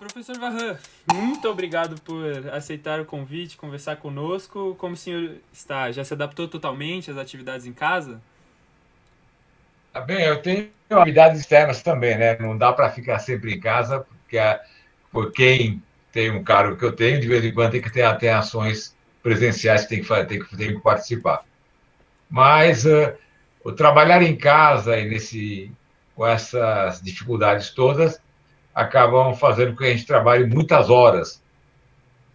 Professor Varran, muito obrigado por aceitar o convite, conversar conosco. Como o senhor está? Já se adaptou totalmente às atividades em casa? Tá bem, eu tenho atividades externas também, né? Não dá para ficar sempre em casa, porque a, por quem tem um cargo que eu tenho, de vez em quando tem que ter até ações presenciais que tem que, fazer, tem que, tem que participar. Mas uh, o trabalhar em casa e nesse, com essas dificuldades todas acabam fazendo com que a gente trabalhe muitas horas.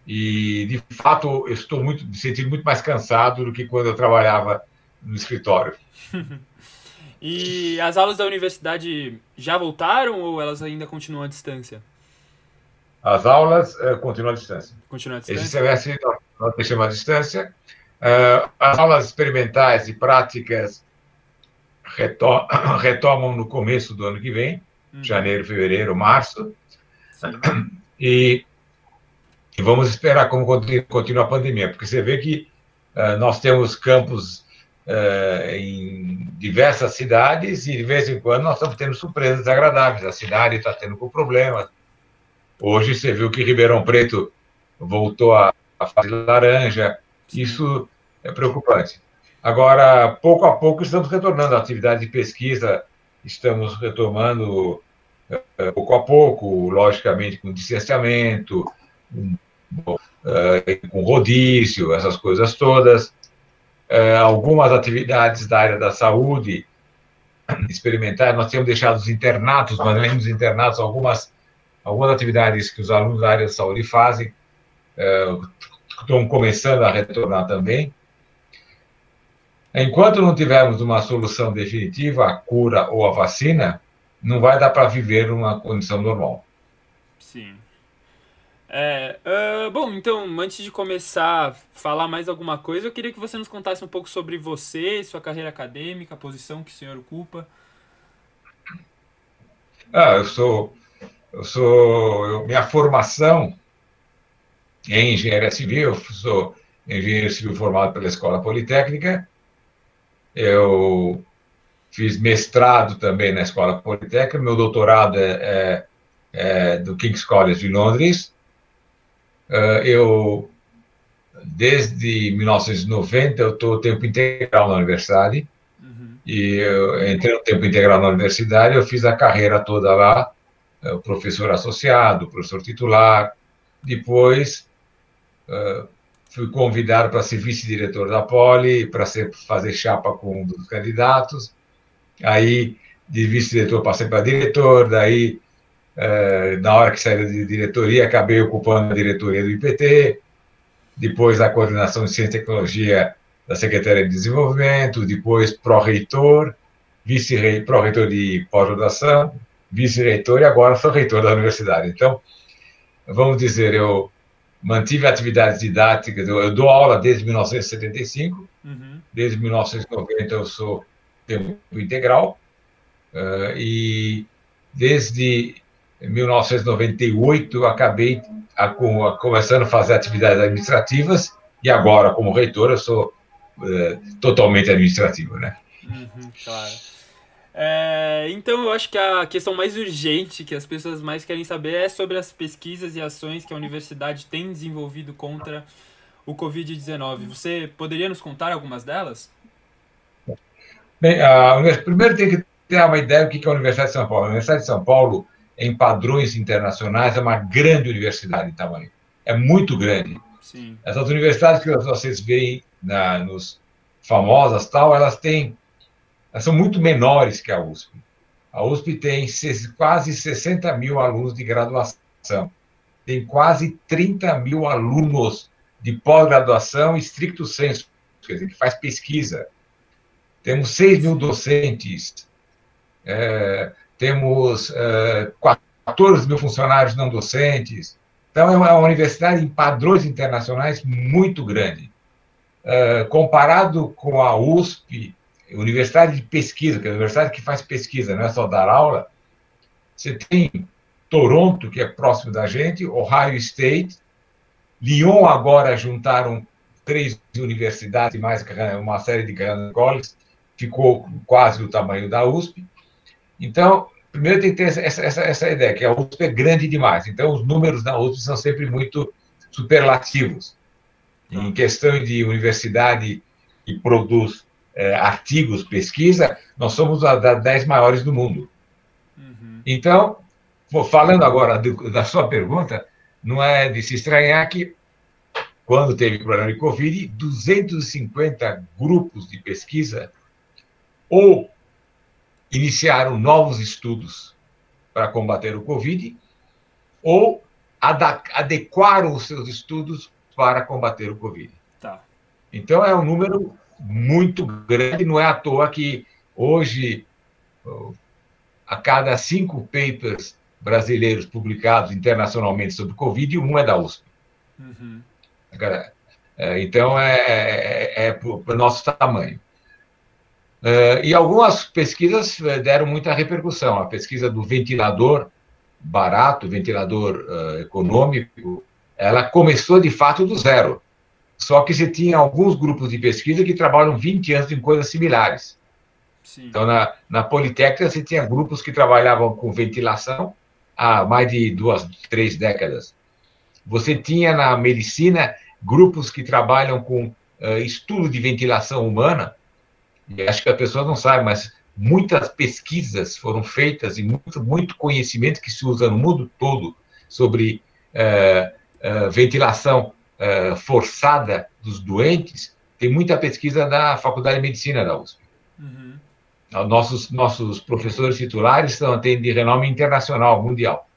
E, de fato, eu estou muito, me sentindo muito mais cansado do que quando eu trabalhava no escritório. e as aulas da universidade já voltaram ou elas ainda continuam à distância? As aulas uh, continuam à distância. Continuam à distância? Esse semestre nós deixamos à distância. Uh, as aulas experimentais e práticas retom retomam no começo do ano que vem. Janeiro, fevereiro, março. E, e, vamos esperar como continua a pandemia, porque você vê que uh, nós temos campos uh, em diversas cidades e de vez em quando nós estamos tendo surpresas agradáveis. A cidade está tendo problemas. Hoje você viu que Ribeirão Preto voltou a, a fase laranja. Isso é preocupante. Agora, pouco a pouco, estamos retornando à atividade de pesquisa, estamos retomando uh, pouco a pouco, logicamente, com distanciamento, com, uh, com rodízio, essas coisas todas. Uh, algumas atividades da área da saúde experimentais, nós temos deixado os internatos, mas além dos internatos, algumas, algumas atividades que os alunos da área da saúde fazem, estão começando a retornar também. Enquanto não tivermos uma solução definitiva, a cura ou a vacina, não vai dar para viver uma condição normal. Sim. É, uh, bom, então, antes de começar a falar mais alguma coisa, eu queria que você nos contasse um pouco sobre você, sua carreira acadêmica, a posição que o senhor ocupa. Ah, eu sou, eu sou, eu, minha formação é em engenharia civil, eu sou engenheiro civil formado pela Escola Politécnica, eu fiz mestrado também na Escola Politécnica, meu doutorado é, é, é do King's College de Londres. Uh, eu, desde 1990, eu estou tempo integral na universidade, uhum. e eu entrei no tempo integral na universidade, eu fiz a carreira toda lá, uh, professor associado, professor titular, depois uh, fui convidado para ser vice-diretor da Poli, para fazer chapa com um dos candidatos. Aí, de vice-diretor, passei para diretor. Daí, eh, na hora que saí da diretoria, acabei ocupando a diretoria do IPT. Depois, a coordenação de ciência e tecnologia da Secretaria de Desenvolvimento. Depois, pró-reitor, vice-pró-reitor de pós-graduação, vice-reitor e agora sou reitor da universidade. Então, vamos dizer, eu mantive atividades didáticas, eu, eu dou aula desde 1975, uhum. desde 1990 eu sou tempo integral, uh, e desde 1998 eu acabei a, a, começando a fazer atividades administrativas, e agora, como reitor, eu sou uh, totalmente administrativo, né? Uhum, claro. É, então, eu acho que a questão mais urgente que as pessoas mais querem saber é sobre as pesquisas e ações que a universidade tem desenvolvido contra o Covid-19. Você poderia nos contar algumas delas? Bem, a, primeiro tem que ter uma ideia do que é a Universidade de São Paulo. A Universidade de São Paulo, em padrões internacionais, é uma grande universidade em tamanho. É muito grande. Sim. Essas universidades que vocês veem na, nos famosas tal, elas têm elas são muito menores que a USP. A USP tem quase 60 mil alunos de graduação, tem quase 30 mil alunos de pós-graduação estricto senso, quer dizer, que faz pesquisa. Temos 6 mil docentes, é, temos é, 14 mil funcionários não docentes. Então, é uma universidade em padrões internacionais muito grande. É, comparado com a USP, universidade de pesquisa, que é a universidade que faz pesquisa, não é só dar aula, você tem Toronto, que é próximo da gente, Ohio State, Lyon agora juntaram três universidades, mais uma série de grandes colleges, ficou quase do tamanho da USP. Então, primeiro tem que ter essa, essa, essa ideia, que a USP é grande demais. Então, os números da USP são sempre muito superlativos. Em questão de universidade que produz é, artigos, pesquisa, nós somos das dez maiores do mundo. Uhum. Então, falando agora do, da sua pergunta, não é de se estranhar que, quando teve o problema de Covid, 250 grupos de pesquisa ou iniciaram novos estudos para combater o Covid, ou adequaram os seus estudos para combater o Covid. Tá. Então, é um número muito grande, não é à toa que hoje, a cada cinco papers brasileiros publicados internacionalmente sobre Covid, um é da USP. Uhum. É, então, é, é, é para o nosso tamanho. Uh, e algumas pesquisas eh, deram muita repercussão. A pesquisa do ventilador barato, ventilador uh, econômico, ela começou de fato do zero. Só que você tinha alguns grupos de pesquisa que trabalham 20 anos em coisas similares. Sim. Então, na, na Politécnica, você tinha grupos que trabalhavam com ventilação há mais de duas, três décadas. Você tinha na medicina grupos que trabalham com uh, estudo de ventilação humana e acho que a pessoa não sabe, mas muitas pesquisas foram feitas e muito, muito conhecimento que se usa no mundo todo sobre é, é, ventilação é, forçada dos doentes. Tem muita pesquisa da Faculdade de Medicina da USP. Uhum. Nossos, nossos professores titulares são de renome internacional, mundial.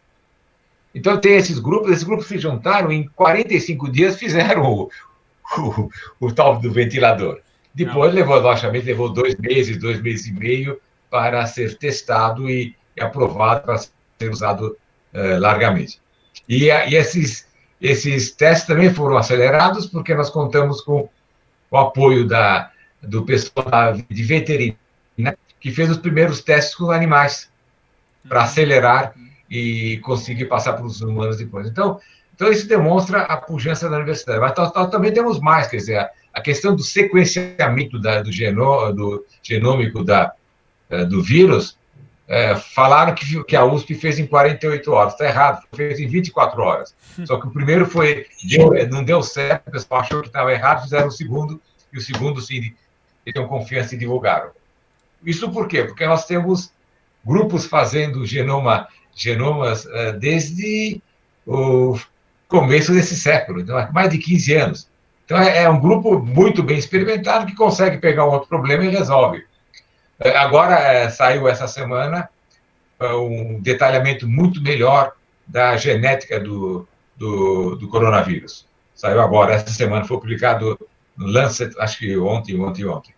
Então, tem esses grupos, esses grupos se juntaram, em 45 dias fizeram o, o, o tal do ventilador. Depois levou, logicamente, levou dois meses, dois meses e meio para ser testado e, aprovado para ser usado uh, largamente. E, e, esses, esses testes também foram acelerados porque nós contamos com o apoio da, do pessoal de veterinária que fez os primeiros testes com animais para uhum. acelerar e conseguir passar para os humanos depois. Então, então isso demonstra a pujança da universidade. Mas também temos mais, quer dizer, a questão do sequenciamento da, do, geno, do genômico da, eh, do vírus, é, falaram que, que a USP fez em 48 horas. Está errado, fez em 24 horas. Só que o primeiro foi, deu, não deu certo, o pessoal achou que estava errado, fizeram o segundo, e o segundo, sim, tinham confiança e divulgaram. Isso por quê? Porque nós temos grupos fazendo genoma, genomas uh, desde o começo desse século, então, mais de 15 anos. Então, é, é um grupo muito bem experimentado que consegue pegar um outro problema e resolve. É, agora, é, saiu essa semana um detalhamento muito melhor da genética do, do, do, coronavírus. Saiu agora, essa semana, foi publicado no Lancet, acho que ontem, ontem, ontem.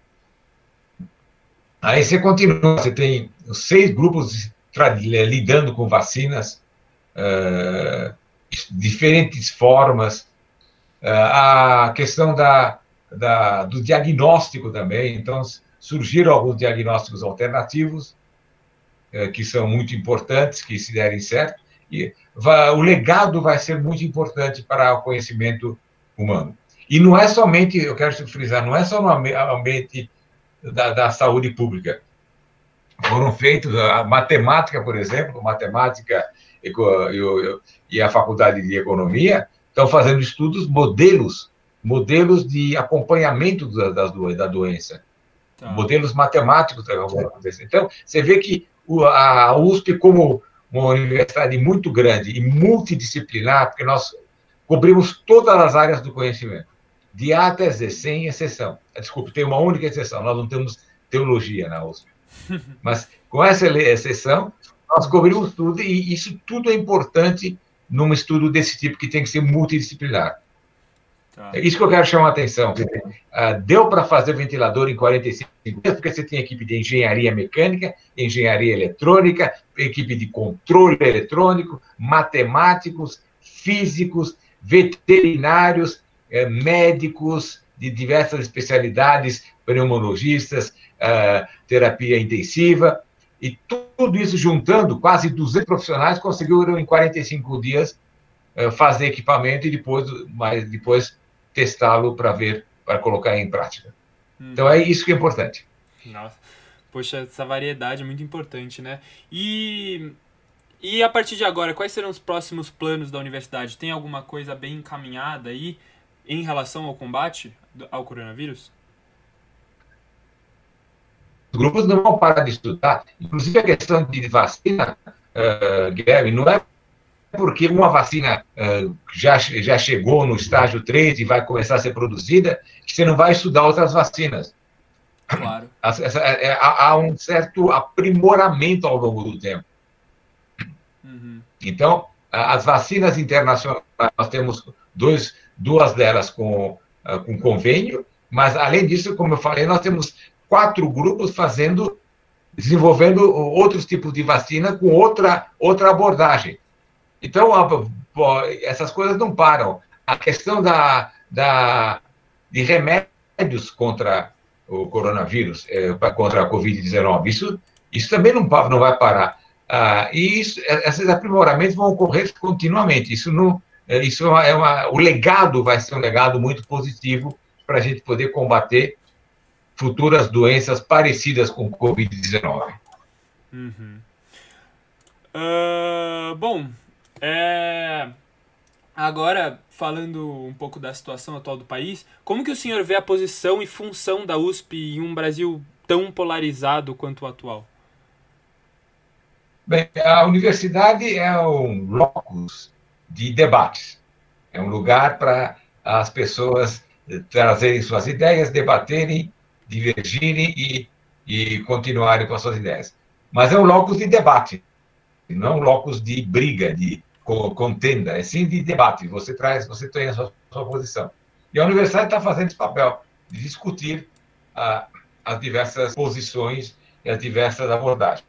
Aí você continua, você tem seis grupos lidando com vacinas, uh, diferentes formas, a questão da, da, do diagnóstico também. Então, surgiram alguns diagnósticos alternativos, eh, que são muito importantes, que se derem certo. E o legado vai ser muito importante para o conhecimento humano. E não é somente, eu quero frisar, não é só no ambiente da, da saúde pública. Foram feitos, a matemática, por exemplo, matemática e, e a faculdade de economia, estão fazendo estudos, modelos, modelos de acompanhamento da, da, da doença, tá. modelos matemáticos da doença. Então, você vê que a USP, como uma universidade muito grande e multidisciplinar, porque nós cobrimos todas as áreas do conhecimento, de A até Z, sem exceção. Desculpe, tem uma única exceção, nós não temos teologia na USP. Mas, com essa exceção, nós cobrimos tudo e isso tudo é importante num estudo desse tipo que tem que ser multidisciplinar. Tá. É isso que eu quero chamar a atenção. Uh, deu para fazer ventilador em 45 dias, porque você tem equipe de engenharia mecânica, engenharia eletrônica, equipe de controle eletrônico, matemáticos, físicos, veterinários, eh, médicos de diversas especialidades, pneumologistas, uh, terapia intensiva. E tudo isso juntando, quase 200 profissionais conseguiram em 45 dias eh, fazer equipamento e depois, mas depois testá-lo para ver, para colocar em prática. Hum. Então é isso que é importante. Nossa. Poxa, essa variedade é muito importante, né? E, e a partir de agora, quais serão os próximos planos da universidade? Tem alguma coisa bem encaminhada aí em relação ao combate ao coronavírus? Os grupos não vão parar de estudar. Inclusive, a questão de vacina, uh, Guilherme, não é porque uma vacina uh, já, já chegou no estágio 3 e vai começar a ser produzida, que você não vai estudar outras vacinas. Claro. É, é, há um certo aprimoramento ao longo do tempo. Uhum. Então, as vacinas internacionais, nós temos dois, duas delas com, ah, com convênio, mas, além disso, como eu falei, nós temos quatro grupos fazendo, desenvolvendo outros tipos de vacina com outra, outra abordagem. Então, essas coisas não param. A questão da, da, de remédios contra o coronavírus, é, contra a Covid-19, isso, isso também não, não vai parar. Ah, e isso, é, esses aprimoramentos vão ocorrer continuamente. Isso não, é, isso é uma, o legado vai ser um legado muito positivo para a gente poder combater futuras doenças parecidas com Covid-19. Uhum. Uh, bom, é... Agora, falando um pouco da situação atual do país, como que o senhor vê a posição e função da USP em um Brasil tão polarizado quanto o atual? Bem, a universidade é um locus de debates. É um lugar para as pessoas trazerem suas ideias, debaterem, divergirem e, e continuarem com as suas ideias. Mas é um locus de debate, não um locus de briga, de contenda, é sim de debate. Você traz, você tem a sua, sua posição. E a universidade está fazendo esse papel de discutir ah, as diversas posições e as diversas abordagens.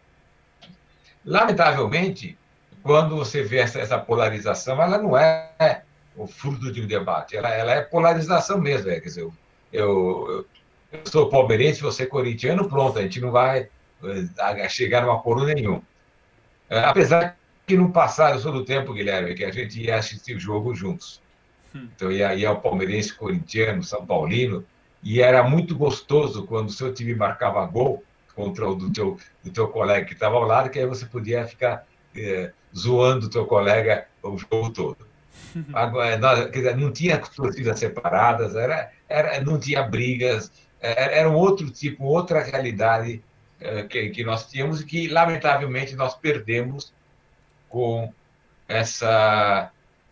Lamentavelmente, quando você vê essa, essa polarização, ela não é o fruto de um debate, ela, ela é polarização mesmo. É, quer dizer, eu, eu, eu sou palmeirense, você é corintiano, pronto, a gente não vai eh, chegar numa coro nenhum. Eh, apesar que no passado, eu sou do tempo, Guilherme, que a gente ia assistir o jogo juntos. Hum. Então ia, ia o palmeirense, corintiano, São Paulino, e era muito gostoso quando o seu time marcava gol contra o do teu, do teu colega que estava ao lado, que aí você podia ficar é, zoando o teu colega o jogo todo. Agora, nós, dizer, não tinha torcidas separadas, era, era, não tinha brigas, era, um outro tipo, outra realidade é, que, que nós tínhamos e que, lamentavelmente, nós perdemos com essa,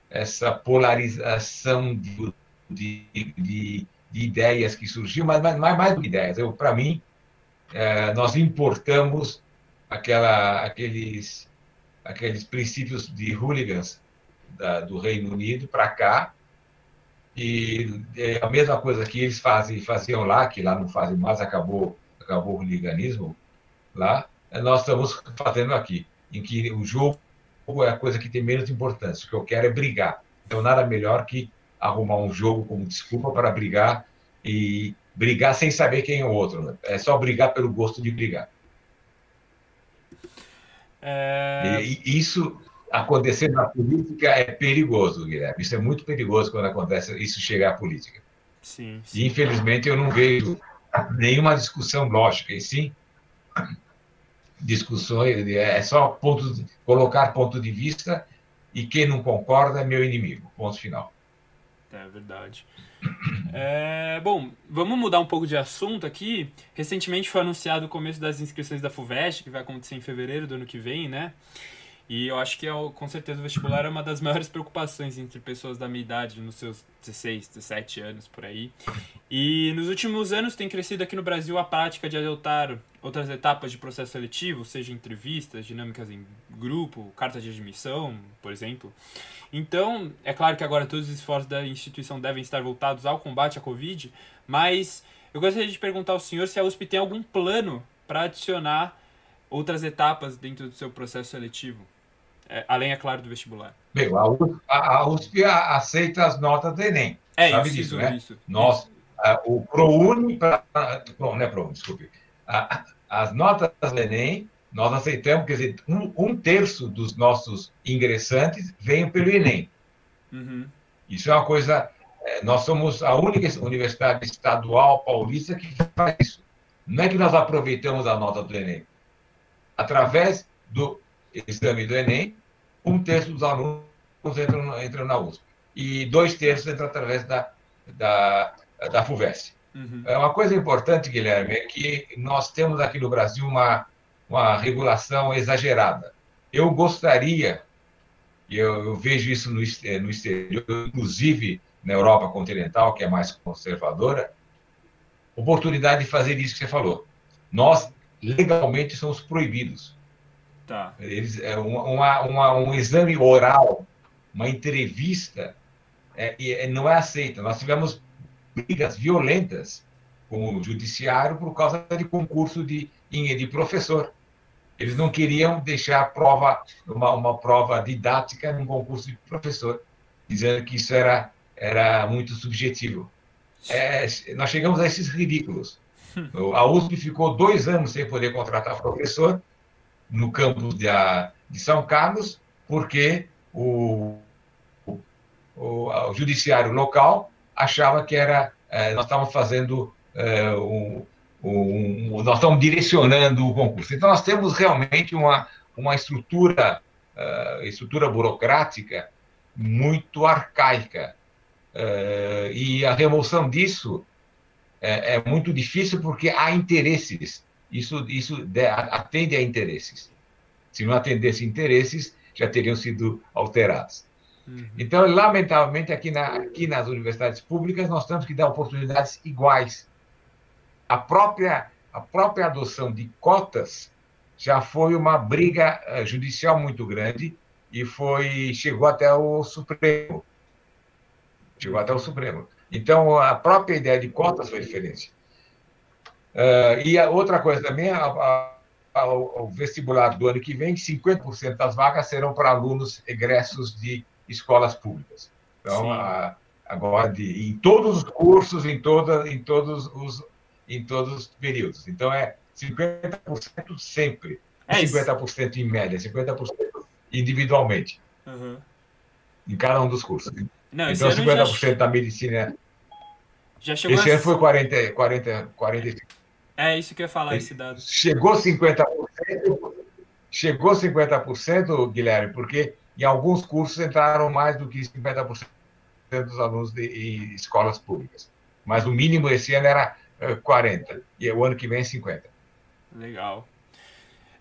essa polarização de, de, de, de ideias que surgiu, mas mais, mais do que ideias. Para mim, é, nós importamos aquela, aqueles, aqueles princípios de hooligans da, do Reino Unido para cá, e é a mesma coisa que eles fazem, faziam lá, que lá não fazem mais, acabou, acabou o hooliganismo lá, nós estamos fazendo aqui, em que o jogo é a coisa que tem menos importância. O que eu quero é brigar. Então, nada melhor que arrumar um jogo como desculpa para brigar e brigar sem saber quem é o outro. Né? É só brigar pelo gosto de brigar. É... E isso acontecer na política é perigoso, Guilherme. Isso é muito perigoso quando acontece isso chegar à política. Sim, sim. E, infelizmente, eu não vejo nenhuma discussão lógica, e sim discussões, é só ponto de, colocar ponto de vista e quem não concorda é meu inimigo. Ponto final. É verdade. É, bom, vamos mudar um pouco de assunto aqui. Recentemente foi anunciado o começo das inscrições da FUVEST, que vai acontecer em fevereiro do ano que vem, né? E eu acho que é, com certeza o vestibular é uma das maiores preocupações entre pessoas da minha idade, nos seus 16, 17 anos por aí. E nos últimos anos tem crescido aqui no Brasil a prática de adotar outras etapas de processo seletivo, seja entrevistas, dinâmicas em grupo, carta de admissão, por exemplo. Então, é claro que agora todos os esforços da instituição devem estar voltados ao combate à Covid, mas eu gostaria de perguntar ao senhor se a USP tem algum plano para adicionar outras etapas dentro do seu processo seletivo. É, além, é claro, do vestibular. Meu, a USP, a USP aceita as notas do Enem. É sabe isso, disso, né? Isso, Nós, isso. o ProUni, pra, não é ProUni, desculpe. as notas do Enem, nós aceitamos, quer dizer, um, um terço dos nossos ingressantes vêm pelo Enem. Uhum. Isso é uma coisa. É, nós somos a única universidade estadual paulista que faz isso. Não é que nós aproveitamos a nota do Enem. Através do exame do Enem, um terço dos alunos entram, entram na USP. E dois terços entram através da, da, da FUVEST. Uhum. É uma coisa importante, Guilherme, é que nós temos aqui no Brasil uma, uma regulação exagerada. Eu gostaria, e eu, eu, vejo isso no, no exterior, inclusive na Europa continental, que é mais conservadora, oportunidade de fazer isso que você falou. Nós, legalmente, somos proibidos. Tá. Eles, é, uma, uma, um exame oral, uma entrevista, é, é, não é aceita. Nós tivemos brigas violentas com o judiciário por causa de concurso de, de professor. Eles não queriam deixar a prova, uma, uma prova didática num concurso de professor, dizendo que isso era, era muito subjetivo. É, nós chegamos a esses ridículos. A USP ficou dois anos sem poder contratar professor no campus de, de São Carlos, porque o, o, o, judiciário local achava que era é, nós estávamos fazendo é, um, um, nós estamos direcionando o concurso. Então nós temos realmente uma uma estrutura uh, estrutura burocrática muito arcaica uh, e a remoção disso é, é, muito difícil porque há interesses. Isso isso atende a interesses. Se não atendesse interesses, já teriam sido alterados. Uhum. Então, lamentavelmente, aqui, na, aqui nas universidades públicas, nós temos que dar oportunidades iguais. A própria, a própria adoção de cotas já foi uma briga uh, judicial muito grande e foi chegou até o Supremo. Chegou até o Supremo. Então, a própria ideia de cotas foi diferente. Uh, e a outra coisa também, a, a, a, o vestibular do ano que vem, 50% das vagas serão para alunos egressos de escolas públicas. Então, a, agora, de, em todos os cursos, em, toda, em, todos os, em todos os períodos. Então, é 50% sempre. É 50% em média, 50% individualmente. Uhum. Em cada um dos cursos. Não, então, 50% já... da medicina. Já chegou esse a... ano foi 40, 40, 45. É isso que eu ia falar, esse dado. Chegou 50%, chegou 50%, Guilherme, porque em alguns cursos entraram mais do que 50% dos alunos de, em escolas públicas. Mas o mínimo esse ano era 40%, eh, e o ano que vem 50%. Legal.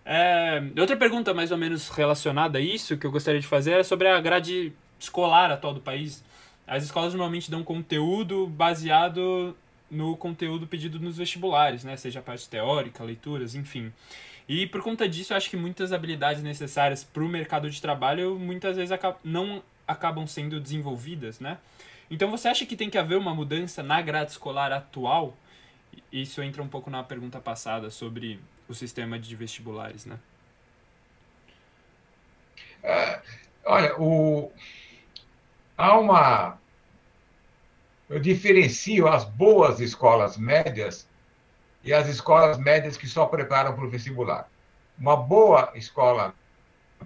É, outra pergunta mais ou menos relacionada a isso que eu gostaria de fazer é sobre a grade escolar atual do país. As escolas normalmente dão conteúdo baseado no conteúdo pedido nos vestibulares, né? Seja a parte teórica, leituras, enfim. E por conta disso, eu acho que muitas habilidades necessárias para o mercado de trabalho muitas vezes não acabam sendo desenvolvidas, né? Então você acha que tem que haver uma mudança na grade escolar atual? Isso entra um pouco na pergunta passada sobre o sistema de vestibulares, né? É, olha, o... há uma. Eu diferencio as boas escolas médias e as escolas médias que só preparam para o vestibular. Uma boa escola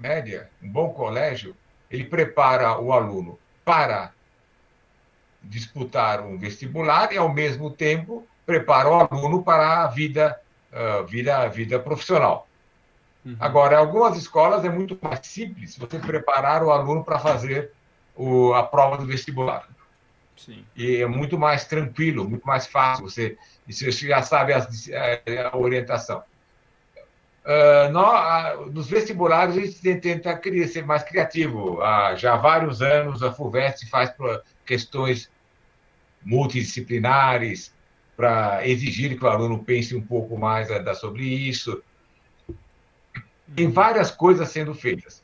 média, um bom colégio, ele prepara o aluno para disputar um vestibular e, ao mesmo tempo, prepara o aluno para a vida, uh, vida, vida profissional. Uhum. Agora, algumas escolas é muito mais simples você preparar o aluno para fazer o, a prova do vestibular. Sim. E é muito mais tranquilo, muito mais fácil. Você, você já sabe a, a orientação. Uh, nós, nos vestibulares, a gente tenta criar, ser mais criativo. Uh, já há vários anos, a FUVEST faz questões multidisciplinares para exigir que o aluno pense um pouco mais uh, sobre isso. Tem várias coisas sendo feitas.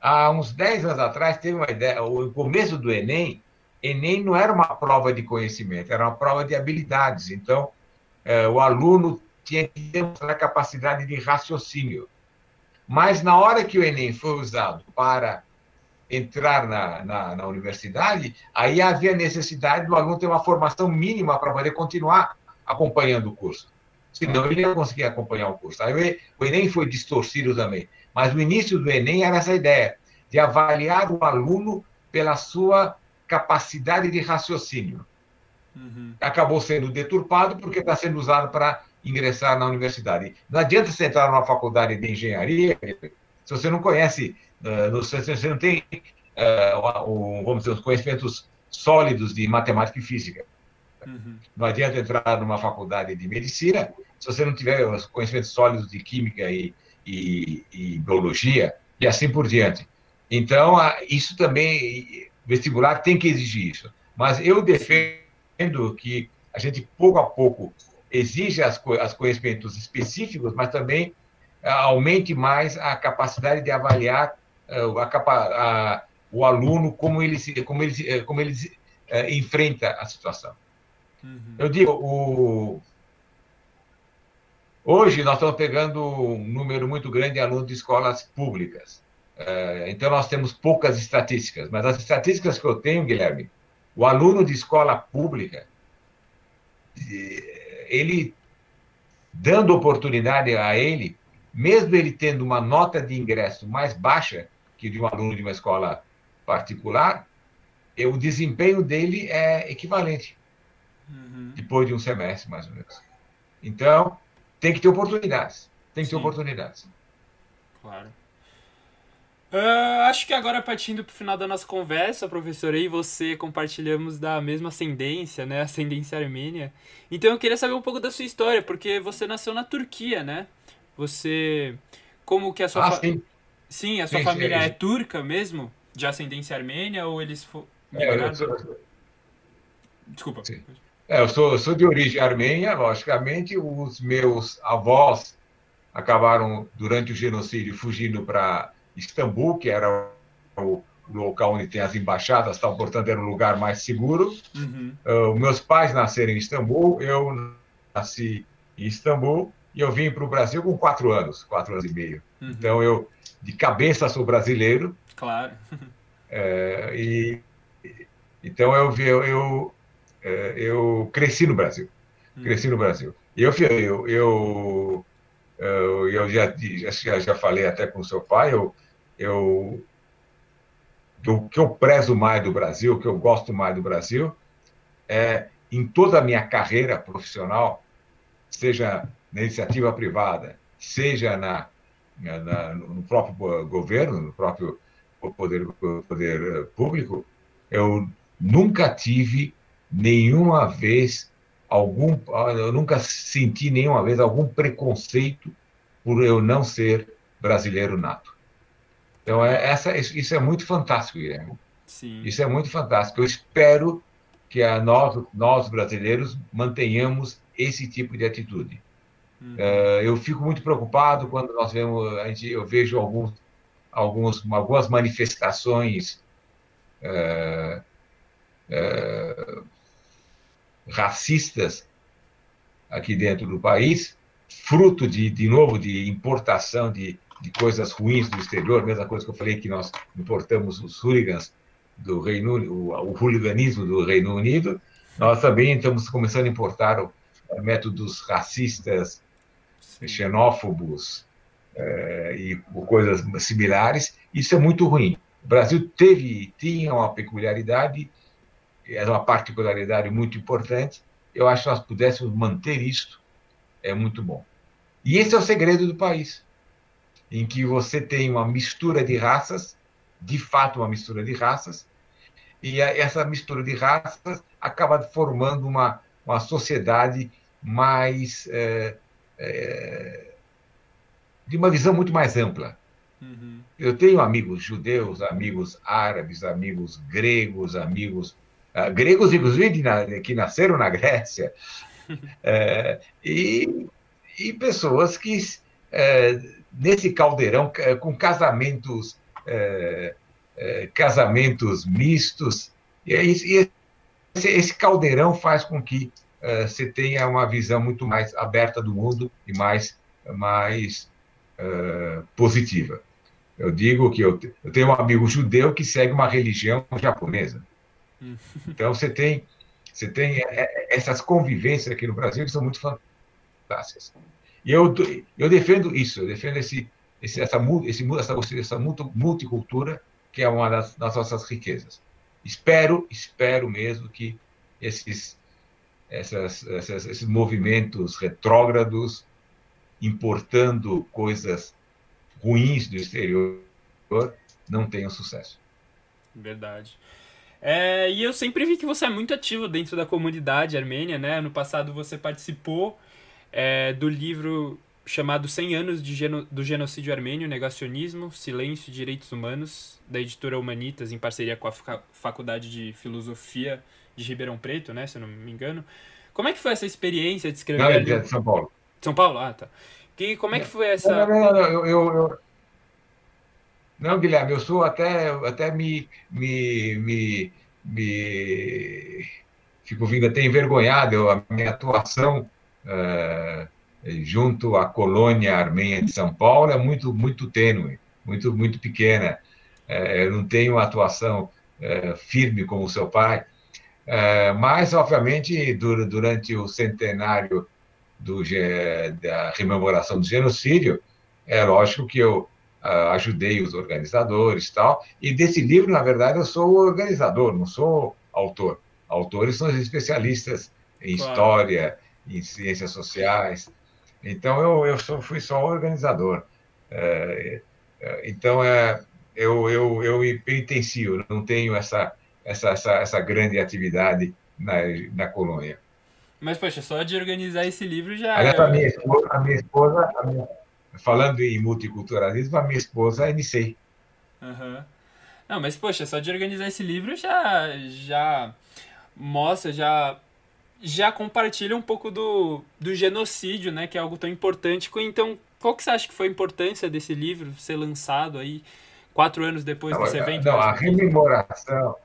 Há uns 10 anos atrás, teve uma ideia, o começo do Enem, Enem não era uma prova de conhecimento, era uma prova de habilidades. Então, é, o aluno tinha que demonstrar capacidade de raciocínio. Mas, na hora que o Enem foi usado para entrar na, na, na universidade, aí havia necessidade do aluno ter uma formação mínima para poder continuar acompanhando o curso. Senão, ele não conseguia acompanhar o curso. Aí, o Enem foi distorcido também. Mas o início do Enem era essa ideia, de avaliar o aluno pela sua capacidade de raciocínio. Uhum. Acabou sendo deturpado porque está sendo usado para ingressar na universidade. Não adianta você entrar numa faculdade de engenharia se você não conhece, uh, se você não tem, uh, vamos dizer, os conhecimentos sólidos de matemática e física. Uhum. Não adianta entrar numa faculdade de medicina se você não tiver os conhecimentos sólidos de química e, e, e biologia e assim por diante. Então, isso também, vestibular tem que exigir isso. Mas eu defendo que a gente, pouco a pouco, exige as, as conhecimentos específicos, mas também aumente mais a capacidade de avaliar uh, a, a, o aluno como ele como ele como ele uh, enfrenta a situação. Uhum. Eu digo o hoje nós estamos pegando um número muito grande de alunos de escolas públicas. Uh, então nós temos poucas estatísticas, mas as estatísticas que eu tenho, Guilherme, o aluno de escola pública ele dando oportunidade a ele mesmo ele tendo uma nota de ingresso mais baixa que de um aluno de uma escola particular, o desempenho dele é equivalente uhum. depois de um semestre, mais ou menos. Então, tem que ter oportunidades. Tem que Sim. ter oportunidades. Claro. Uh, acho que agora, partindo para o final da nossa conversa, professor, e você compartilhamos da mesma ascendência, né? Ascendência armênia. Então eu queria saber um pouco da sua história, porque você nasceu na Turquia, né? Você. Como que a sua. Ah, fa... sim. sim, a sua sim, família sim. é turca mesmo? De ascendência armênia? Ou eles foram. É, sou... Desculpa. É, eu sou, eu sou de origem armênia, logicamente. Os meus avós acabaram, durante o genocídio, fugindo para Istambul, que era o local onde tem as embaixadas, tal, portanto era um lugar mais seguro. Uhum. Uh, meus pais nasceram em Istambul, eu nasci em Istambul e eu vim para o Brasil com quatro anos, quatro anos e meio. Uhum. Então eu, de cabeça, sou brasileiro. Claro. É, e então eu eu, eu, é, eu cresci no Brasil, uhum. cresci no Brasil. Eu eu, eu, eu, eu já, já já falei até com o seu pai, eu eu o que eu prezo mais do Brasil, o que eu gosto mais do Brasil, é em toda a minha carreira profissional, seja na iniciativa privada, seja na, na, no próprio governo, no próprio poder, poder eh, público, eu nunca tive nenhuma vez algum, eu nunca senti nenhuma vez algum preconceito por eu não ser brasileiro nato. Então, é, essa, isso é muito fantástico, Guilherme. Sim. Isso é muito fantástico. Eu espero que a nós, nós brasileiros mantenhamos esse tipo de atitude. Uhum. Uh, eu fico muito preocupado quando nós vemos, a gente, eu vejo alguns, alguns, algumas manifestações uh, uh, racistas aqui dentro do país, fruto de, de novo, de importação de, de coisas ruins do exterior, mesma coisa que eu falei que nós importamos os hooligans do Reino o, o hooliganismo do Reino Unido, nós também estamos começando a importar o, métodos racistas xenófobos é, e coisas similares, isso é muito ruim. O Brasil teve, tinha uma peculiaridade, é uma particularidade muito importante. Eu acho que nós pudéssemos manter isso, é muito bom. E esse é o segredo do país, em que você tem uma mistura de raças, de fato uma mistura de raças, e essa mistura de raças acaba formando uma, uma sociedade mais é, é, de uma visão muito mais ampla. Uhum. Eu tenho amigos judeus, amigos árabes, amigos gregos, amigos uh, gregos, inclusive, que nasceram na Grécia, é, e, e pessoas que, é, nesse caldeirão, com casamentos, é, casamentos mistos, e, e esse, esse caldeirão faz com que uh, você tenha uma visão muito mais aberta do mundo e mais, mais uh, positiva. Eu digo que eu, eu tenho um amigo judeu que segue uma religião japonesa. Hum. Então, você tem, você tem é, é, essas convivências aqui no Brasil que são muito fantásticas. E eu, eu defendo isso, eu defendo esse, esse, essa, esse, essa, essa multicultura, que é uma das, das nossas riquezas. Espero, espero mesmo que esses essas, essas, esses movimentos retrógrados, importando coisas ruins do exterior, não tenham sucesso. Verdade. É, e eu sempre vi que você é muito ativo dentro da comunidade armênia, né? Ano passado você participou é, do livro chamado 100 anos de geno, do genocídio armênio, negacionismo, silêncio e direitos humanos, da editora Humanitas, em parceria com a Faculdade de Filosofia de Ribeirão Preto, né, se eu não me engano. Como é que foi essa experiência de escrever? Não, é de São Paulo. São Paulo? Ah, tá. Que, como é que foi essa... Não, não, não, eu, eu, eu... Não, Guilherme, eu sou até, até me, me, me, me... Fico vindo até envergonhado, a minha atuação... Uh junto à colônia armênia de São Paulo é muito muito tênue, muito muito pequena. É, eu não tenho uma atuação firme como o seu pai, mas obviamente durante o centenário do, da rememoração do genocídio, é lógico que eu ajudei os organizadores tal. E desse livro, na verdade, eu sou organizador, não sou autor. Autores são os especialistas em claro. história, em ciências sociais, então, eu, eu só, fui só organizador. É, é, então, é, eu, eu, eu penitencio, não tenho essa, essa, essa, essa grande atividade na, na colônia. Mas, poxa, só de organizar esse livro já. Aliás, a minha esposa, a minha esposa a minha, falando em multiculturalismo, a minha esposa é NC. Uhum. Não, mas, poxa, só de organizar esse livro já, já mostra, já já compartilha um pouco do, do genocídio, né, que é algo tão importante. Então, qual que você acha que foi a importância desse livro ser lançado aí quatro anos depois não, desse evento? Não, a rememoração,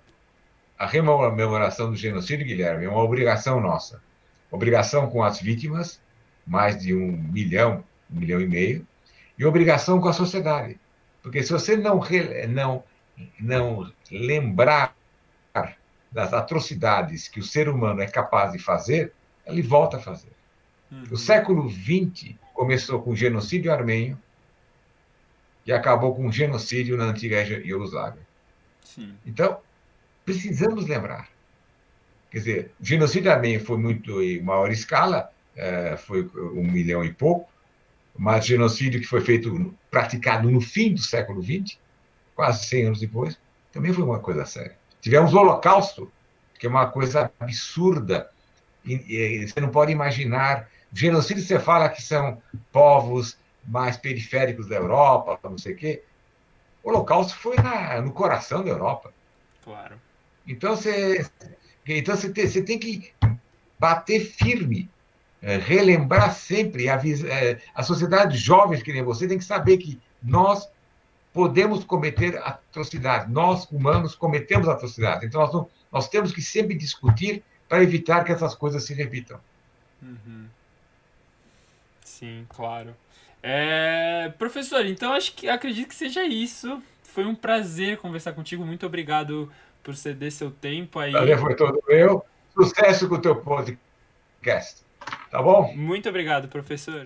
a rememoração do genocídio, Guilherme, é uma obrigação nossa. Obrigação com as vítimas, mais de um milhão, um milhão e meio, e obrigação com a sociedade. Porque se você não, não, não lembrar das atrocidades que o ser humano é capaz de fazer, ele volta a fazer. Uhum. O século XX começou com o genocídio armênio e acabou com o genocídio na antiga Iugoslávia. Então, precisamos lembrar. Quer dizer, o genocídio armênio foi muito em maior escala, é, foi um milhão e pouco, mas o genocídio que foi feito, praticado no fim do século XX, quase 100 anos depois, também foi uma coisa séria. Tivemos o Holocausto, que é uma coisa absurda. E, e, você não pode imaginar. Genocídio, você fala que são povos mais periféricos da Europa, não sei o quê. O Holocausto foi na, no coração da Europa. Claro. Então você, então você, tem, você tem que bater firme, é, relembrar sempre. A, é, a sociedade jovens que nem você tem que saber que nós podemos cometer atrocidades. Nós, humanos, cometemos atrocidades. Então, nós, não, nós temos que sempre discutir para evitar que essas coisas se repitam. Uhum. Sim, claro. É... Professor, então acho que acredito que seja isso. Foi um prazer conversar contigo. Muito obrigado por ceder seu tempo aí. Prazer foi todo meu. Sucesso com o teu podcast. Tá bom? Muito obrigado, professor.